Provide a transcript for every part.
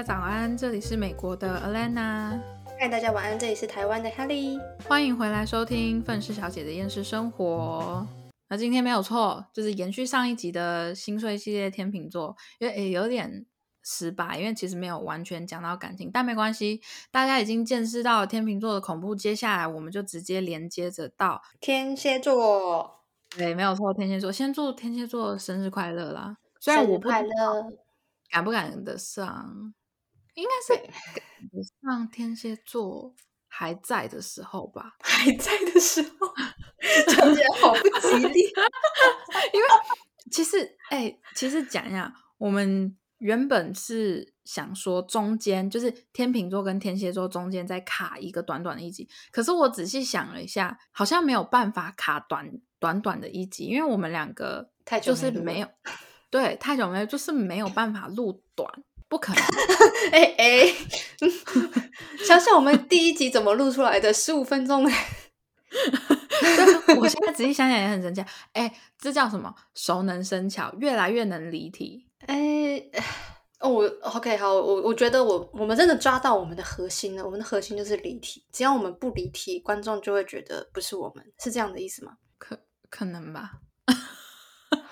家早安，这里是美国的 Alana，嗨，大家晚安，这里是台湾的 Helly，欢迎回来收听愤世小姐的厌世生活。那今天没有错，就是延续上一集的心碎系列天秤座，因为诶有点失败，因为其实没有完全讲到感情，但没关系，大家已经见识到天秤座的恐怖，接下来我们就直接连接着到天蝎座，对，没有错，天蝎座，先祝天蝎座生日快乐啦！虽然我不快乐，赶不赶得上，应该是上天蝎座还在的时候吧，还在的时候，讲起来好不吉利。因为其实，哎、其实讲一下，我们原本是想说中间就是天秤座跟天蝎座中间再卡一个短短的一集，可是我仔细想了一下，好像没有办法卡短短短的一集，因为我们两个太久就是没有对太久没有，就是没有办法录短，不可能。哎 哎，想想我们第一集怎么录出来的，十五分钟 我现在仔细想想也很神奇。哎，这叫什么？熟能生巧，越来越能离题。哎，哦，我 OK 好，我我觉得我我们真的抓到我们的核心了，我们的核心就是离题，只要我们不离题，观众就会觉得不是我们，是这样的意思吗？可可能吧？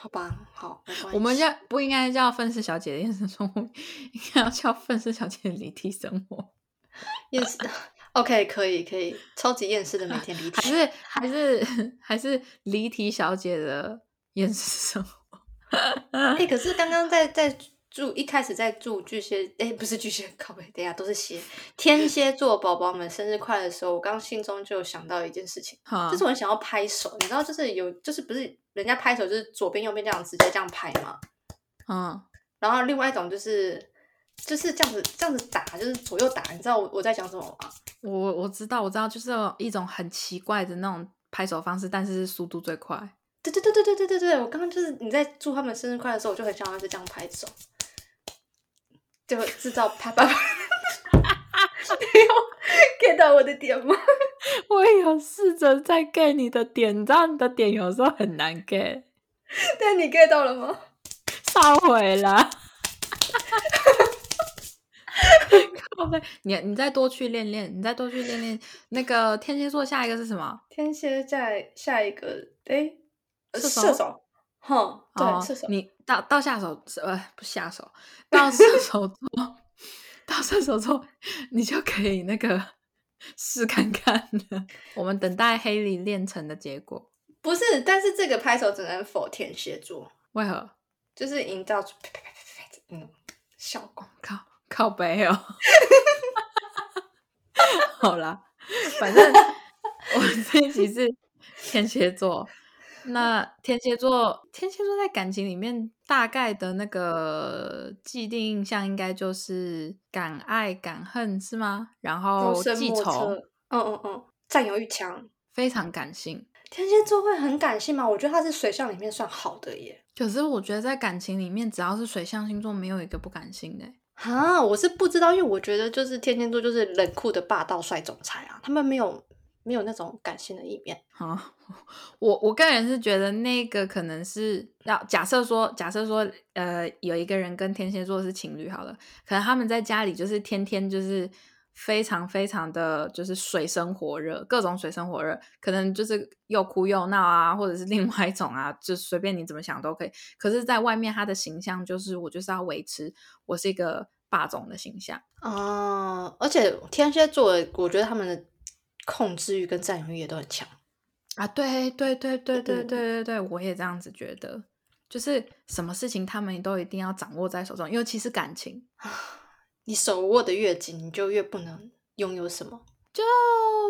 好吧，好。我们叫不应该叫愤世小姐的厌世生活，应该要叫愤世小姐的离题生活，厌世的，OK，可以可以，超级厌世的每天离题。还是还是还是离题小姐的厌世生活？哎、可是刚刚在在祝一开始在祝巨蟹，哎、不是巨蟹，靠背，等一下都是蝎，天蝎座宝宝们生日快乐的时候，我刚刚心中就有想到一件事情，哈就是我很想要拍手，你知道，就是有，就是不是人家拍手就是左边右边这样直接这样拍嘛，嗯，然后另外一种就是就是这样子这样子打，就是左右打，你知道我我在讲什么吗？我我知道我知道，就是一种很奇怪的那种拍手方式，但是是速度最快。对对对对对对对对，我刚刚就是你在祝他们生日快乐的时候，我就很想要是这样拍手，就制造啪啪啪。你有 get 到我的点吗？我也有试着在 get 你的点，你知道你的点有时候很难 get，但你 get 到了吗？烧毁了。靠背，你你再多去练练，你再多去练练。那个天蝎座下一个是什么？天蝎在下一个，哎，呃射手射手，哼，对，哦射手。你到到下手呃不下手，到射手座，到射手座，你就可以那个试看看了。我们等待黑里练成的结果，不是，但是这个拍手只能否天蝎座，为何？就是营造出啪啪啪啪啪的那种效果。靠靠背哦。好啦，反正我这一集是天蝎座。那天蝎座，天蝎座在感情里面大概的那个既定印象，应该就是敢爱敢恨，是吗？然后记仇，嗯嗯嗯，占有欲强。非常感性。天蝎座会很感性吗？我觉得他是水象里面算好的耶。可是我觉得在感情里面，只要是水象星座，没有一个不感性的欸。啊，我是不知道，因为我觉得就是天蝎座就是冷酷的霸道帅总裁啊，他们没有没有那种感性的一面。啊，我我个人是觉得那个可能是要假设说，假设说，呃，有一个人跟天蝎座是情侣好了，可能他们在家里就是天天就是非常非常的就是水深火热，各种水深火热，可能就是又哭又闹啊，或者是另外一种啊，就随便你怎么想都可以。可是，在外面他的形象就是我就是要维持我是一个霸总的形象。哦，而且天蝎座，我觉得他们的控制欲跟占有欲也都很强。啊，对对对对对对嗯对对，我也这样子觉得，就是什么事情他们都一定要掌握在手中，尤其是感情，你手握的越紧，你就越不能拥有什么。就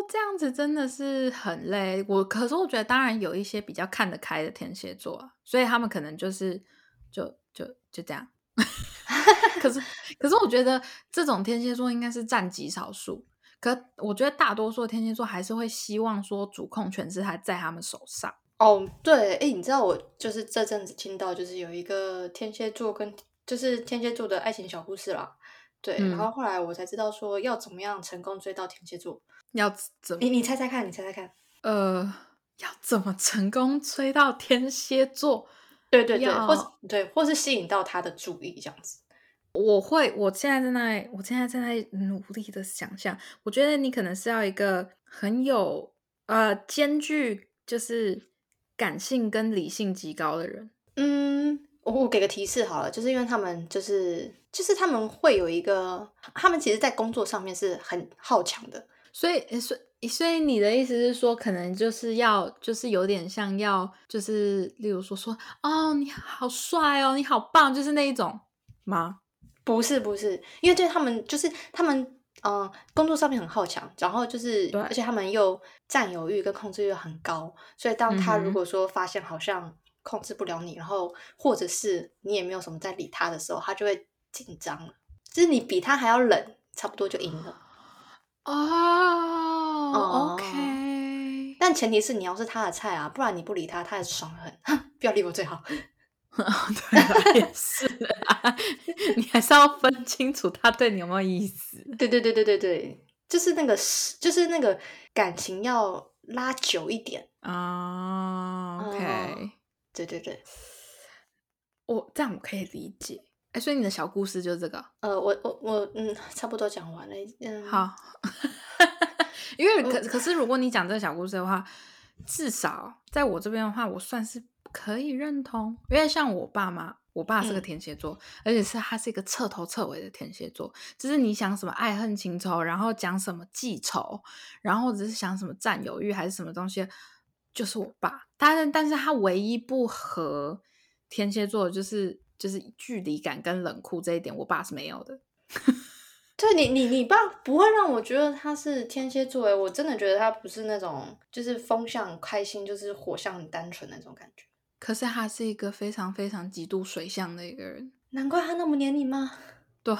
这样子真的是很累。我可是我觉得，当然有一些比较看得开的天蝎座啊，所以他们可能就是就就就这样。可是可是我觉得这种天蝎座应该是占极少数。可我觉得大多数天蝎座还是会希望说主控权是还在他们手上。哦，对，哎，你知道我就是这阵子听到，就是有一个天蝎座跟就是天蝎座的爱情小故事啦。对，嗯然后后来我才知道说要怎么样成功追到天蝎座。要怎么你你猜猜看，你猜猜看。呃，要怎么成功追到天蝎座？对对对，或是对，或是吸引到他的注意这样子。我会，我现在正在，我现在正在努力的想象。我觉得你可能是要一个很有呃兼具就是感性跟理性极高的人。嗯，我我给个提示好了，就是因为他们就是就是他们会有一个，他们其实在工作上面是很好强的，所以所以所以你的意思是说，可能就是要就是有点像要就是例如说说哦你好帅哦你好棒，就是那一种吗？不是不是，因为对他们就是他们嗯工作上面很好强，然后就是而且他们又占有欲跟控制欲很高，所以当他如果说发现好像控制不了你，然后或者是你也没有什么在理他的时候，他就会紧张了，就是你比他还要冷，差不多就赢了。哦哦，OK，但前提是你要是他的菜啊，不然你不理他，他也爽得很，哼不要理我最好。对啦，也是啦，你还是要分清楚他对你有没有意思。对对对对对对，就是那个是就是那个感情要拉久一点。啊、o k 哦对对对，我这样我可以理解。哎，所以你的小故事就是这个，呃，我我我嗯，差不多讲完了。嗯，，好。因为可可是，如果你讲这个小故事的话，至少在我这边的话，我算是可以认同。因为像我爸妈，我爸是个嗯天蝎座，而且是他是一个彻头彻尾的天蝎座，就是你想什么爱恨情仇，然后讲什么记仇，然后只是想什么占有欲还是什么东西，就是我爸。但是，但是他唯一不合天蝎座就是就是距离感跟冷酷这一点，我爸是没有的。对你你你爸不会让我觉得他是天蝎座诶，我真的觉得他不是那种就是风向开心，就是火象很单纯那种感觉。可是他是一个非常非常极度水象的一个人。难怪他那么黏你吗？对，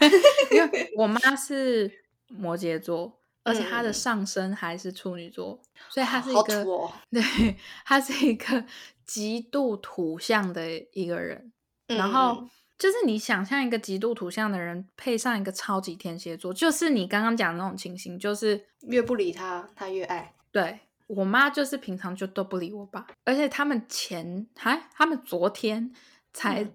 因为我妈是摩羯座，而且她的嗯上身还是处女座，所以她是一好个。对，她是一个极度土象的一个人。然后嗯就是你想象一个极度土象的人，配上一个超级天蝎座，就是你刚刚讲的那种情形，就是越不理他，他越爱。对我妈就是平常就都不理我爸，而且他们前还他们昨天才嗯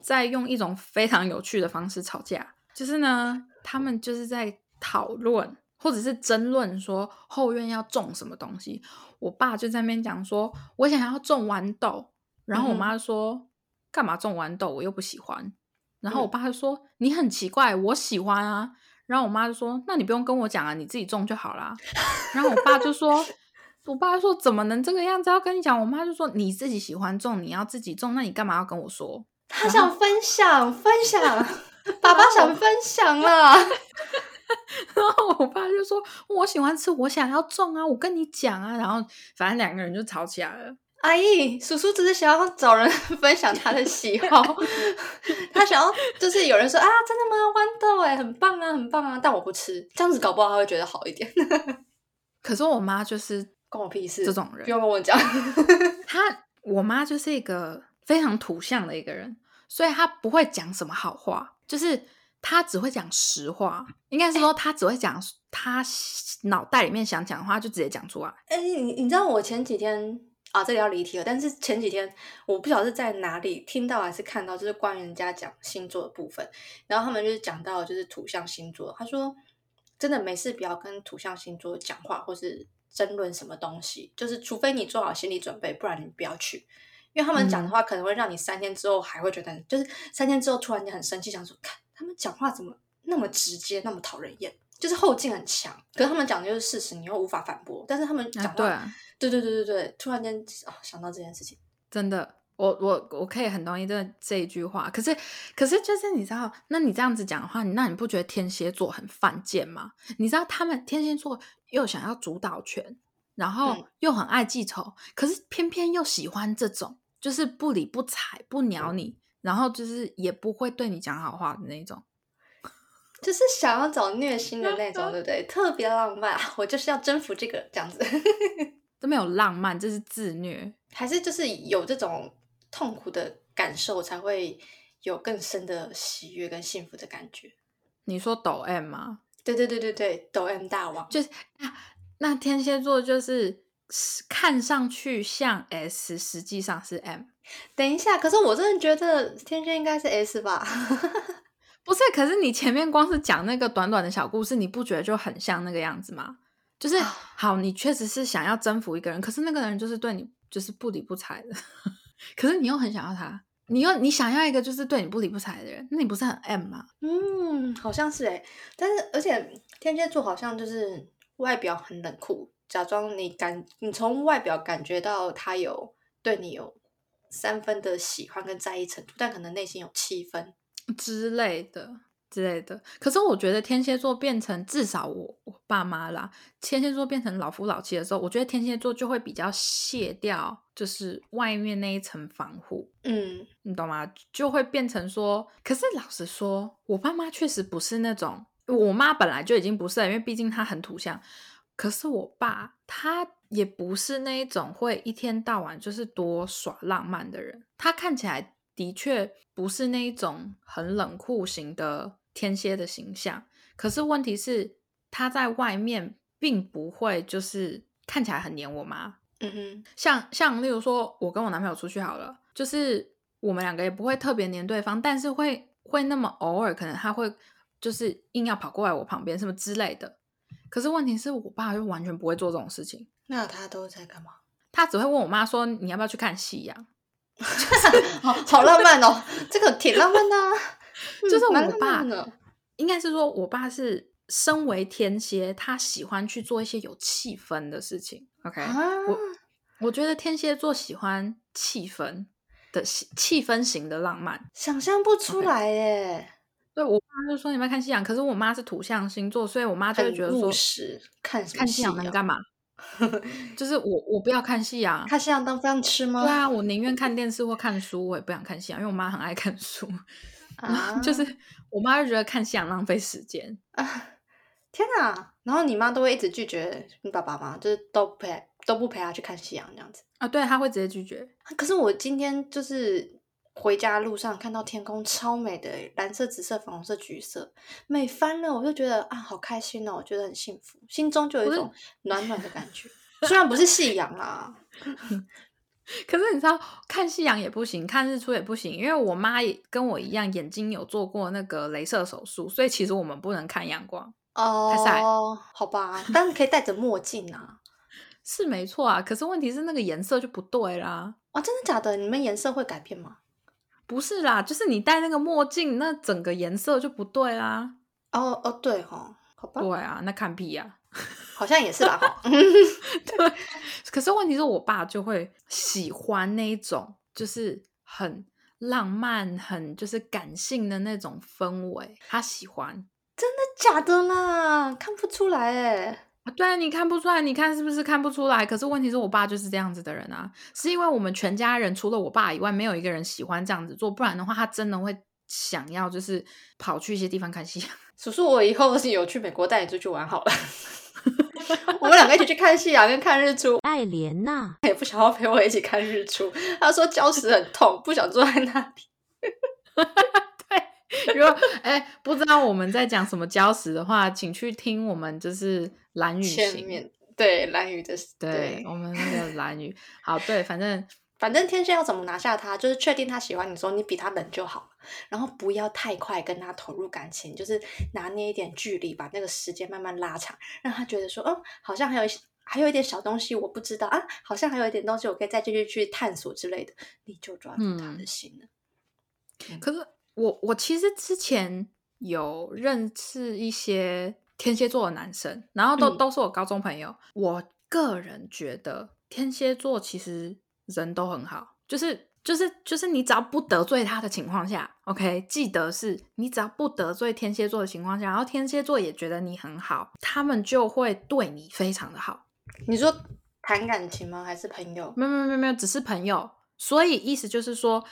在用一种非常有趣的方式吵架，就是呢，他们就是在讨论或者是争论说后院要种什么东西。我爸就在那边讲说，我想要种豌豆，然后我妈就说，干嘛种豌豆？我又不喜欢。然后我嗯爸就说，你很奇怪，我喜欢啊。然后我妈就说，那你不用跟我讲啊，你自己种就好啦。然后我爸就说，我爸说怎么能这个样子？要跟你讲，我妈就说你自己喜欢种，你要自己种，那你干嘛要跟我说？他想分享分享，爸爸想分享啦。然后我爸就说我喜欢吃，我想要种啊，我跟你讲啊。然后反正两个人就吵起来了。阿姨，叔叔只是想要找人 分享他的喜好，他想要就是有人说啊，真的吗？豌豆哎，很棒啊，很棒啊，但我不吃，这样子搞不好他会觉得好一点。可是我妈就是关我屁事，这种人不用跟我讲。他，我妈就是一个非常土象的一个人，所以她不会讲什么好话，就是她只会讲实话。应该是说她只会讲她脑袋里面想讲的话，就直接讲出来。哎、你你知道我前几天啊，这里要离题了，但是前几天我不晓得是在哪里听到还是看到，就是关于人家讲星座的部分，然后他们就是讲到就是土象星座，他说真的没事不要跟土象星座讲话或是争论什么东西，就是除非你做好心理准备，不然你不要去。因为他们讲的话可能会让你三天之后还会觉得很，就是三天之后突然间很生气，想说，看他们讲话怎么那么直接，那么讨人厌，就是后劲很强。可是他们讲的就是事实，你又无法反驳。但是他们讲啊，话，对啊，对对对对对，突然间哦想到这件事情，真的，我我我可以很同意这这一句话。可是可是就是你知道，那你这样子讲的话，那你不觉得天蝎座很犯贱吗？你知道他们天蝎座又想要主导权，然后嗯又很爱记仇，可是偏偏又喜欢这种就是不理不睬、不鸟你，然后就是也不会对你讲好话的那种。就是想要找虐心的那种，对不对？特别浪漫，我就是要征服这个这样子，这没有浪漫，这是自虐。还是就是有这种痛苦的感受，才会有更深的喜悦跟幸福的感觉。你说抖 M 吗？对对对对对，抖 M 大王，就是啊，那天蝎座就是看上去像 S，实际上是 M。等一下，可是我真的觉得天蝎应该是 S 吧？不是，可是你前面光是讲那个短短的小故事，你不觉得就很像那个样子吗？就是好，你确实是想要征服一个人，可是那个人就是对你就是不理不睬的，可是你又很想要他，你又你想要一个就是对你不理不睬的人，那你不是很 M 吗？嗯，好像是哎，但是而且天蝎座好像就是外表很冷酷，假装你感你从外表感觉到他有对你有三分的喜欢跟在意程度，但可能内心有七分之类的。之类的，可是我觉得天蝎座变成至少我我爸妈啦，天蝎座变成老夫老妻的时候，我觉得天蝎座就会比较卸掉，就是外面那一层防护，嗯，你懂吗？就会变成说，可是老实说，我爸妈确实不是那种，我妈本来就已经不是，因为毕竟她很土象，可是我爸他也不是那一种会一天到晚就是多耍浪漫的人，他看起来。的确不是那一种很冷酷型的天蝎的形象，可是问题是他在外面并不会就是看起来很黏我妈。嗯哼，像像例如说，我跟我男朋友出去好了，就是我们两个也不会特别黏对方，但是会会那么偶尔，可能他会就是硬要跑过来我旁边什么之类的。可是问题是我爸就完全不会做这种事情。那他都在干嘛？他只会问我妈说：“你要不要去看夕阳？” 好好浪漫哦，这个挺浪漫的。就是我爸，应该是说我爸是身为天蝎，他喜欢去做一些有气氛的事情。OK，我我觉得天蝎座喜欢气氛的气氛型的浪漫，想象不出来耶。对我爸就说你们看夕阳，可是我妈是土象星座，所以我妈就会觉得说看看夕阳能干嘛？就是我，我不要看夕阳，看夕阳当饭吃吗？对啊，我宁愿看电视或看书，我也不想看夕阳，因为我妈很爱看书。啊，就是我妈就觉得看夕阳浪费时间啊！天哪！然后你妈都会一直拒绝你爸爸吗？就是都陪都不陪他去看夕阳这样子啊？对，他会直接拒绝。可是我今天就是回家路上看到天空超美的，蓝色、紫色、粉红色、橘色，美翻了！我就觉得啊，好开心哦，我觉得很幸福，心中就有一种暖暖的感觉。虽然不是夕阳啦。可是你知道看夕阳也不行，看日出也不行，因为我妈也跟我一样，眼睛有做过那个镭射手术，所以其实我们不能看阳光哦。太晒，好吧，但是可以戴着墨镜啊，是没错啊。可是问题是那个颜色就不对啦。啊，真的假的？你们颜色会改变吗？不是啦，就是你戴那个墨镜，那整个颜色就不对啦。哦哦，对哈，好吧。对啊，那看屁呀。好像也是吧，对。可是问题是我爸就会喜欢那一种，就是很浪漫、很就是感性的那种氛围，他喜欢。真的假的啦？看不出来哎。对啊，你看不出来，你看是不是看不出来？可是问题是我爸就是这样子的人啊，是因为我们全家人除了我爸以外，没有一个人喜欢这样子做，不然的话，他真的会想要就是跑去一些地方看戏。叔叔，我以后有去美国带你出去玩好了。我们两个一起去看夕阳跟看日出。爱莲娜也不想要陪我一起看日出，他说礁石很痛，不想坐在那里。对，如果哎不知道我们在讲什么礁石的话，请去听我们就是蓝雨型，对蓝雨的，对我们那个蓝雨。好，对，反正。反正天蝎要怎么拿下他，就是确定他喜欢你时候，你比他冷就好了，然后不要太快跟他投入感情，就是拿捏一点距离，把那个时间慢慢拉长，让他觉得说，嗯，好像还有还有一点小东西我不知道啊，好像还有一点东西我可以再继续去探索之类的，你就抓住他的心了。可是我我其实之前有认识一些天蝎座的男生，然后都都是我高中朋友，我个人觉得天蝎座其实。人都很好，就是就是就是你只要不得罪他的情况下，OK，记得是你只要不得罪天蝎座的情况下，然后天蝎座也觉得你很好，他们就会对你非常的好。你说谈感情吗？还是朋友？没有没有没有没有，只是朋友。所以意思就是说，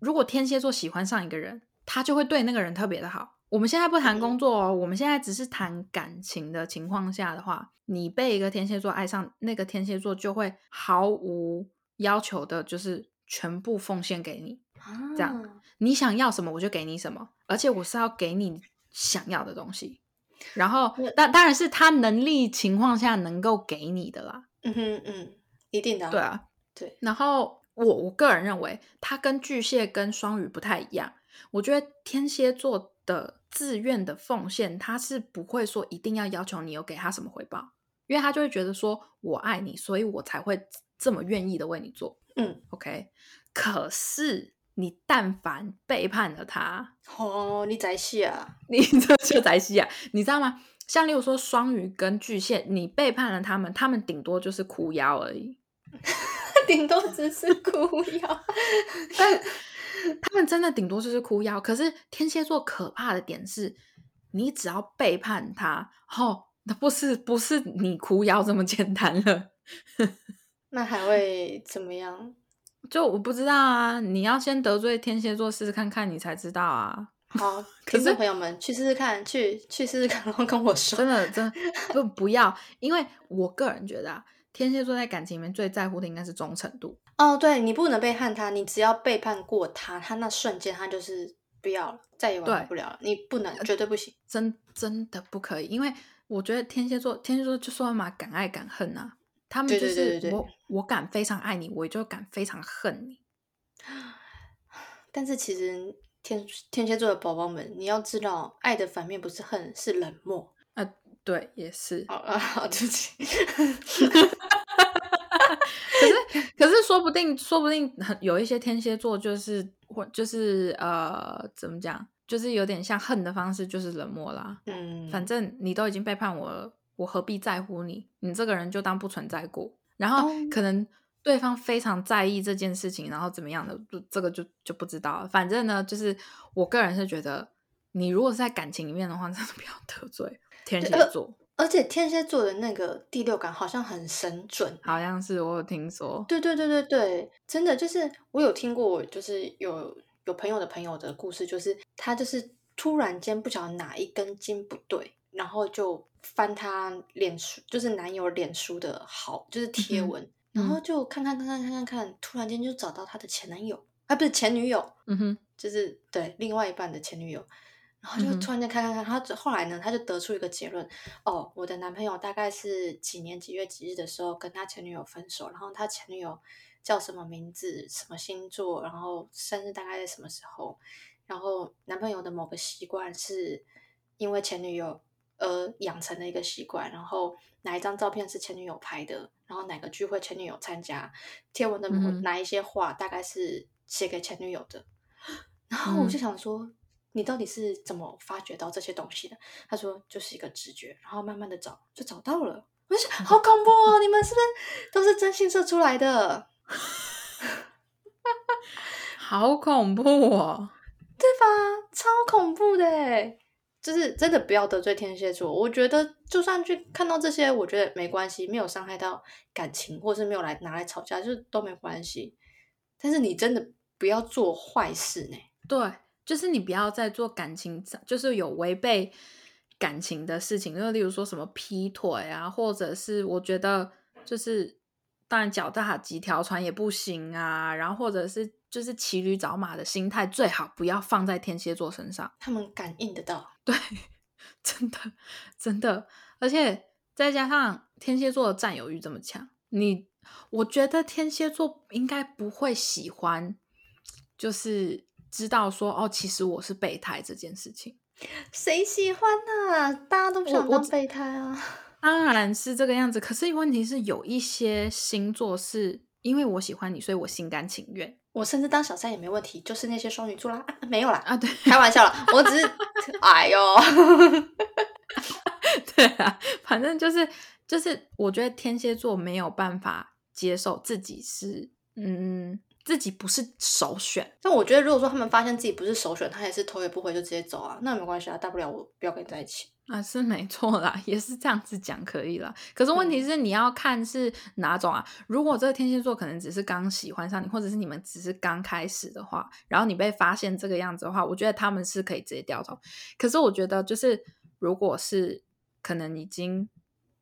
如果天蝎座喜欢上一个人，他就会对那个人特别的好。我们现在不谈工作哦，我们现在只是谈感情的情况下的话，你被一个天蝎座爱上，那个天蝎座就会毫无。要求的就是全部奉献给你，这样你想要什么我就给你什么，而且我是要给你想要的东西。然后，当当然是他能力情况下能够给你的啦。嗯哼嗯，一定的。对啊，对。然后我我个人认为，他跟巨蟹跟双鱼不太一样。我觉得天蝎座的自愿的奉献，他是不会说一定要要求你有给他什么回报，因为他就会觉得说我爱你，所以我才会这么愿意的为你做。嗯，OK。可是你但凡背叛了他，哦，你在戏啊？你 这就在戏啊？你知道吗？像例如说双鱼跟巨蟹，你背叛了他们，他们顶多就是哭腰而已，顶多只是哭腰，但他们真的顶多就是哭腰。可是天蝎座可怕的点是，你只要背叛他，哦，那不是不是你哭腰这么简单了，那还会怎么样？就我不知道啊，你要先得罪天蝎座试试看看，你才知道啊。好，听众朋友们去试试看，去去试试看，然后跟我说。真的，真的不不要，因为我个人觉得啊，天蝎座在感情里面最在乎的应该是忠诚度。哦，对你不能背叛他，你只要背叛过他，他那瞬间他就是不要了，再也挽回不了了。你不能，绝对不行，真真的不可以，因为我觉得天蝎座，天蝎座就说嘛，敢爱敢恨啊。他们就是我，我敢非常爱你，我就敢非常恨你。但是其实天天蝎座的宝宝们，你要知道，爱的反面不是恨，是冷漠啊。对，也是。好 啊好，对不起。可是，可是，说不定，说不定很有一些天蝎座，就是或就是呃，怎么讲，就是有点像恨的方式，就是冷漠啦。嗯，反正你都已经背叛我了。我何必在乎你？你这个人就当不存在过。然后可能对方非常在意这件事情，然后怎么样的，这个就就不知道了。反正呢，就是我个人是觉得，你如果是在感情里面的话，真的不要得罪天蝎座。而且天蝎座的那个第六感好像很神准，好像是我有听说。对对对对对，真的就是我有听过，就是有有朋友的朋友的故事，就是他就是突然间不晓得哪一根筋不对。然后就翻他脸书，就是男友脸书的好，就是贴文，然后就看看看看看看看，突然间就找到他的前男友，啊，不是前女友，嗯哼，就是对另外一半的前女友，然后就突然间看看看，他后来呢，他就得出一个结论，哦，我的男朋友大概是几年几月几日的时候跟他前女友分手，然后他前女友叫什么名字，什么星座，然后生日大概在什么时候，然后男朋友的某个习惯是因为前女友。而养成的一个习惯，然后哪一张照片是前女友拍的，然后哪个聚会前女友参加，贴文的哪一些话大概是写给前女友的，然后我就想说，你到底是怎么发掘到这些东西的？他说就是一个直觉，然后慢慢的找就找到了。我就想，好恐怖哦！你们是不是都是真心社出来的？好恐怖哦，对吧？超恐怖的。就是真的不要得罪天蝎座，我觉得就算去看到这些，我觉得没关系，没有伤害到感情，或是没有来拿来吵架，就是都没关系。但是你真的不要做坏事呢？对，就是你不要再做感情，就是有违背感情的事情，就例如说什么劈腿啊，或者是我觉得就是当然脚踏几条船也不行啊，然后或者是。就是骑驴找马的心态，最好不要放在天蝎座身上。他们感应得到，对，真的真的，而且再加上天蝎座的占有欲这么强，你我觉得天蝎座应该不会喜欢，就是知道说哦，其实我是备胎这件事情。谁喜欢呢？大家都不想当备胎啊。当然是这个样子，可是问题是有一些星座是因为我喜欢你，所以我心甘情愿。我甚至当小三也没问题，就是那些双鱼座啦，没有啦啊，对，开玩笑了，我只是，哎呦，对啊，反正就是就是，我觉得天蝎座没有办法接受自己是，嗯，自己不是首选。但我觉得，如果说他们发现自己不是首选，他也是头也不回就直接走啊，那没关系啊，大不了我不要跟你在一起。啊，是没错啦，也是这样子讲可以了。可是问题是你要看是哪种啊？如果这个天蝎座可能只是刚喜欢上你，或者是你们只是刚开始的话，然后你被发现这个样子的话，我觉得他们是可以直接掉头。可是我觉得，就是如果是可能已经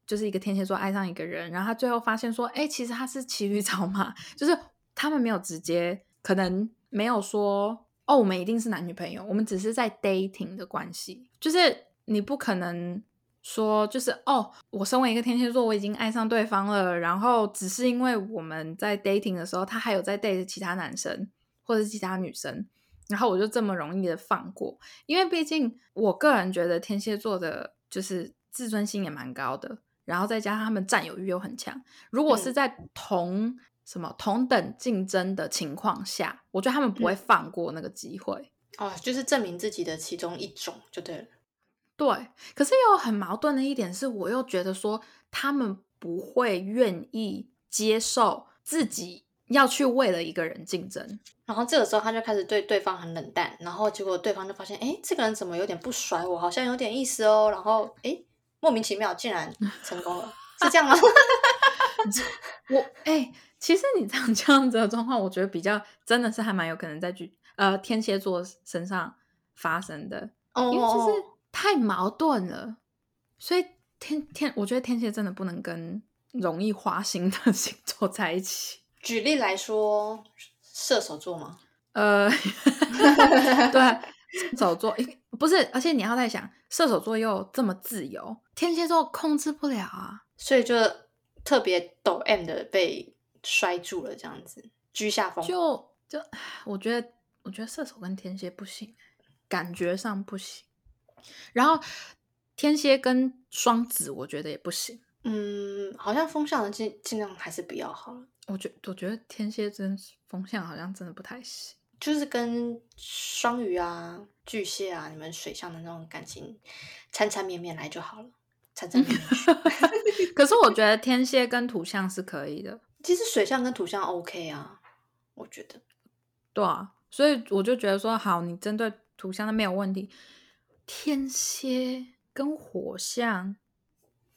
就是一个天蝎座爱上一个人，然后他最后发现说，哎，其实他是骑驴找马，就是他们没有直接可能没有说，哦，我们一定是男女朋友，我们只是在 dating 的关系，就是。你不可能说就是哦，我身为一个天蝎座，我已经爱上对方了，然后只是因为我们在 dating 的时候，他还有在 date 其他男生或者其他女生，然后我就这么容易的放过，因为毕竟我个人觉得天蝎座的就是自尊心也蛮高的，然后再加上他们占有欲又很强。如果是在同、什么同等竞争的情况下，我觉得他们不会放过那个机会。哦，就是证明自己的其中一种就对了。对，可是又很矛盾的一点是，我又觉得说他们不会愿意接受自己要去为了一个人竞争。然后这个时候他就开始对对方很冷淡，然后结果对方就发现，哎，这个人怎么有点不甩我，好像有点意思哦。然后哎，莫名其妙竟然 成功了，是这样吗？我哎、其实你这样 这样子的状况，我觉得比较真的是还蛮有可能在巨呃天蝎座身上发生的，哦，因为就是太矛盾了，所以天天我觉得天蝎真的不能跟容易花心的 星座在一起。举例来说，射手座吗？呃，对，射手座不是，而且你要在想，射手座又这么自由，天蝎座控制不了啊。所以就特别抖 M 的被摔住了，这样子居下风。就就我觉得，我觉得射手跟天蝎不行，感觉上不行。然后天蝎跟双子，我觉得也不行。嗯，好像风向的尽尽量还是不要好了。我觉我觉得天蝎真风向好像真的不太行。就是跟双鱼啊、巨蟹啊，你们水象的那种感情，缠缠绵绵来就好了，缠缠绵绵。可是我觉得天蝎跟土象是可以的，其实水象跟土象 OK 啊，我觉得。对啊，所以我就觉得说，好，你针对土象的没有问题。天蝎跟火象，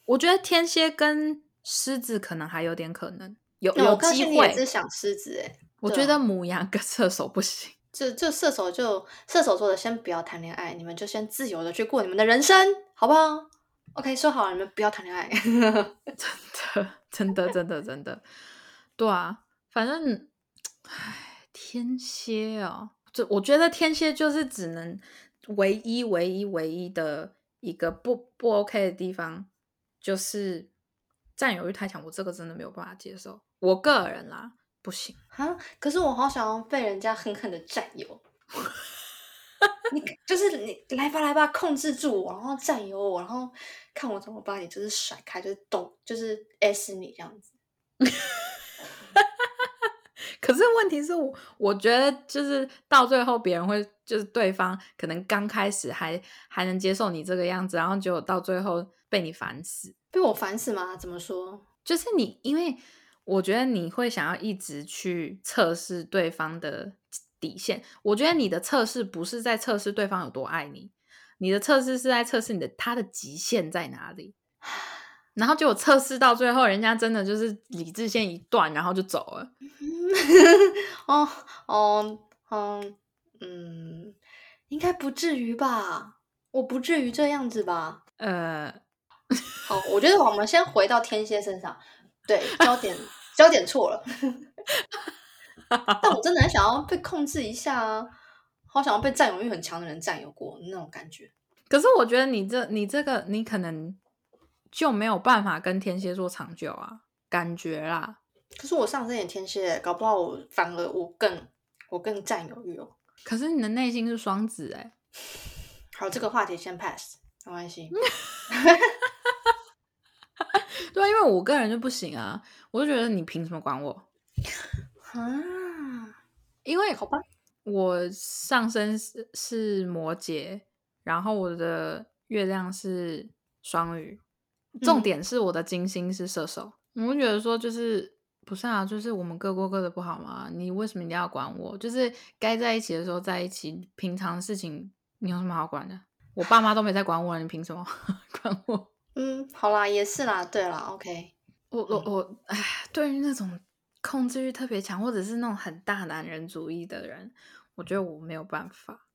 我觉得天蝎跟狮子可能还有点可能，有有机会也是。想狮子哎、我觉得母羊跟射手不行。这这射手就射手座的，先不要谈恋爱，你们就先自由的去过你们的人生，好不好？OK，说好了，你们不要谈恋爱。真的，真的，真的，真的，对啊，反正，唉，天蝎哦，这我觉得天蝎就是只能唯一、唯一、唯一的一个不不 OK 的地方，就是占有欲太强，我这个真的没有办法接受，我个人啦，不行。啊！可是我好想要被人家狠狠的占有。你就是你来吧来吧，控制住我，然后占有我，然后看我怎么把你就是甩开，就是抖，就是 S 你这样子。可是问题是我，我觉得就是到最后，别人会就是对方可能刚开始还还能接受你这个样子，然后结果到最后被你烦死。被我烦死吗？怎么说？就是你，因为我觉得你会想要一直去测试对方的底线。我觉得你的测试不是在测试对方有多爱你，你的测试是在测试你的他的极限在哪里。然后结果测试到最后，人家真的就是理智线一断，然后就走了。哦哦嗯嗯，应该不至于吧？我不至于这样子吧？呃，好，我觉得我们先回到天蝎身上，对，焦点焦点错了。但我真的很想要被控制一下啊，好想要被占有欲很强的人占有过那种感觉。可是我觉得你这你这个你可能就没有办法跟天蝎座长久啊，感觉啦。可是我上升也天蝎，搞不好我反而我更我更占有欲哦。可是你的内心是双子哎、好，这个话题先 pass，没关系。对啊，因为我个人就不行啊，我就觉得你凭什么管我？啊，因为好吧，我上升是是摩羯，然后我的月亮是双鱼，重嗯点是我的金星是射手。我觉得说，就是不是啊，就是我们各过各的不好吗？你为什么一定要管我？就是该在一起的时候在一起，平常事情你有什么好管的？我爸妈都没在管我，你凭什么 管我？嗯，好啦，也是啦，对啦，OK。我我我，哎，对于那种控制欲特别强，或者是那种很大男人主义的人，我觉得我没有办法。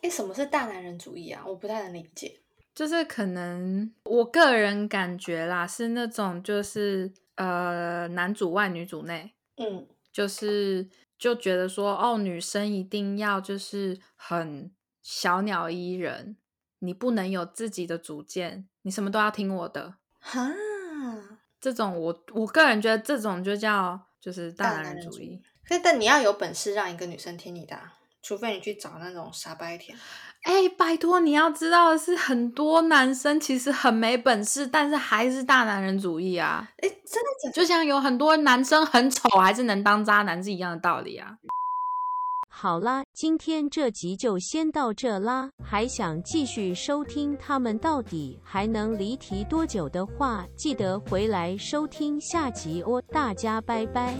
哎，什么是大男人主义啊？我不太能理解。就是可能我个人感觉啦，是那种就是呃男主外女主内，嗯，就是就觉得说哦，女生一定要就是很小鸟依人，你不能有自己的主见，你什么都要听我的。哈，这种我我个人觉得这种就叫就是大大男人主义。但但你要有本事让一个女生听你的啊，除非你去找那种傻白甜。哎，拜托，你要知道的是，很多男生其实很没本事，但是还是大男人主义啊。哎，真的假？就像有很多男生很丑，还是能当渣男是一样的道理啊。好啦，今天这集就先到这啦。还想继续收听他们到底还能离题多久的话，记得回来收听下集哦。大家拜拜。